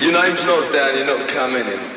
Your name's not down, you're not coming in.